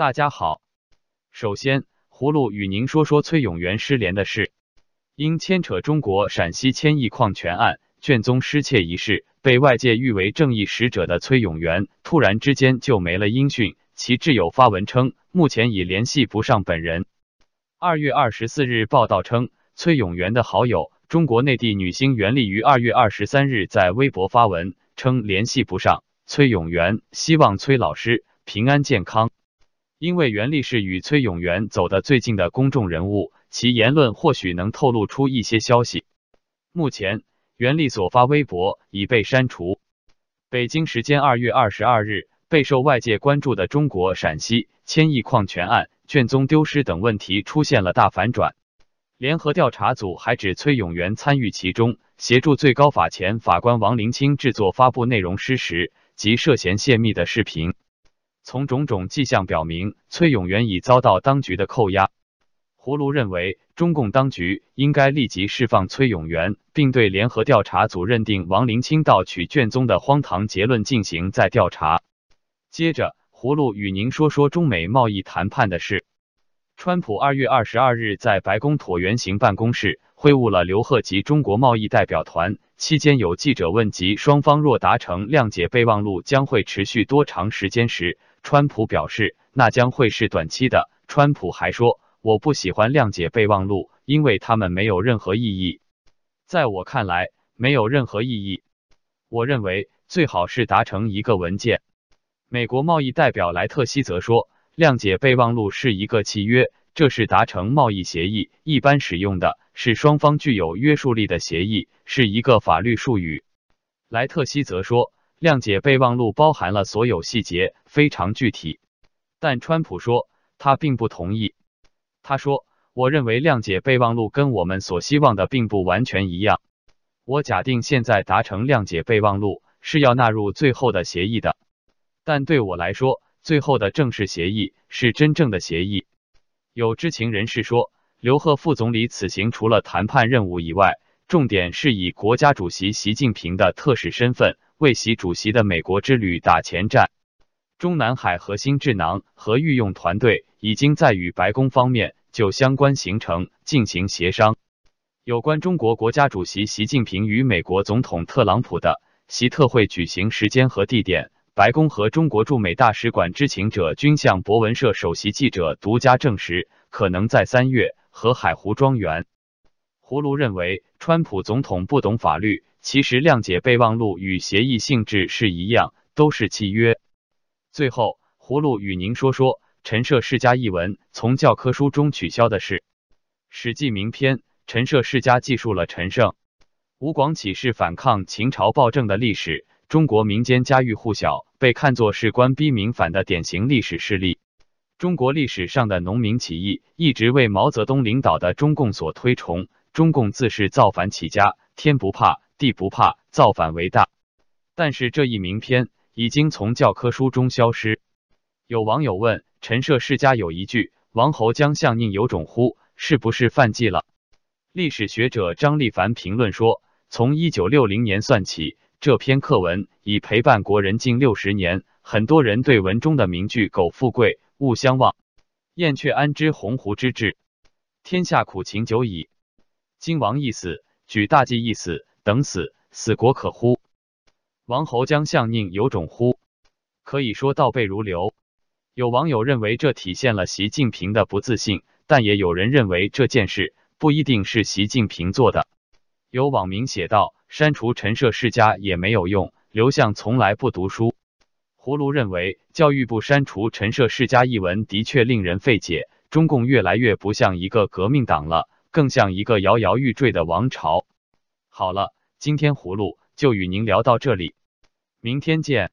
大家好，首先，葫芦与您说说崔永元失联的事。因牵扯中国陕西千亿矿权案，卷宗失窃一事，被外界誉为正义使者的崔永元，突然之间就没了音讯。其挚友发文称，目前已联系不上本人。二月二十四日报道称，崔永元的好友中国内地女星袁丽于二月二十三日在微博发文称联系不上崔永元，希望崔老师平安健康。因为袁立是与崔永元走得最近的公众人物，其言论或许能透露出一些消息。目前，袁立所发微博已被删除。北京时间二月二十二日。备受外界关注的中国陕西千亿矿权案卷宗丢失等问题出现了大反转。联合调查组还指崔永元参与其中，协助最高法前法官王林清制作发布内容失实及涉嫌泄密的视频。从种种迹象表明，崔永元已遭到当局的扣押。葫芦认为，中共当局应该立即释放崔永元，并对联合调查组认定王林清盗取卷宗的荒唐结论进行再调查。接着，葫芦与您说说中美贸易谈判的事。川普二月二十二日在白宫椭圆形办公室会晤了刘鹤及中国贸易代表团，期间有记者问及双方若达成谅解备忘录将会持续多长时间时，川普表示那将会是短期的。川普还说：“我不喜欢谅解备忘录，因为他们没有任何意义。在我看来，没有任何意义。我认为最好是达成一个文件。”美国贸易代表莱特希则说，谅解备忘录是一个契约，这是达成贸易协议一般使用的，是双方具有约束力的协议，是一个法律术语。莱特希则说，谅解备忘录包含了所有细节，非常具体。但川普说他并不同意。他说：“我认为谅解备忘录跟我们所希望的并不完全一样。我假定现在达成谅解备忘录是要纳入最后的协议的。”但对我来说，最后的正式协议是真正的协议。有知情人士说，刘鹤副总理此行除了谈判任务以外，重点是以国家主席习近平的特使身份为习主席的美国之旅打前站。中南海核心智囊和御用团队已经在与白宫方面就相关行程进行协商。有关中国国家主席习近平与美国总统特朗普的习特会举行时间和地点。白宫和中国驻美大使馆知情者均向博文社首席记者独家证实，可能在三月和海湖庄园。葫芦认为，川普总统不懂法律，其实谅解备忘录与协议性质是一样，都是契约。最后，葫芦与您说说陈涉世家一文从教科书中取消的事。《史记》名篇，陈涉世家记述了陈胜、吴广起事反抗秦朝暴政的历史。中国民间家喻户晓，被看作是官逼民反的典型历史事例。中国历史上的农民起义一直为毛泽东领导的中共所推崇。中共自是造反起家，天不怕地不怕，造反为大。但是这一名篇已经从教科书中消失。有网友问陈涉世家有一句“王侯将相宁有种乎”，是不是犯忌了？历史学者张立凡评论说，从一九六零年算起。这篇课文已陪伴国人近六十年，很多人对文中的名句“苟富贵，勿相忘；燕雀安知鸿鹄之志？天下苦秦久矣。今王一死，举大计一死，等死，死国可乎？王侯将相宁有种乎？可以说倒背如流。有网友认为这体现了习近平的不自信，但也有人认为这件事不一定是习近平做的。有网民写道。删除陈涉世家也没有用，刘向从来不读书。葫芦认为，教育部删除陈涉世家一文的确令人费解。中共越来越不像一个革命党了，更像一个摇摇欲坠的王朝。好了，今天葫芦就与您聊到这里，明天见。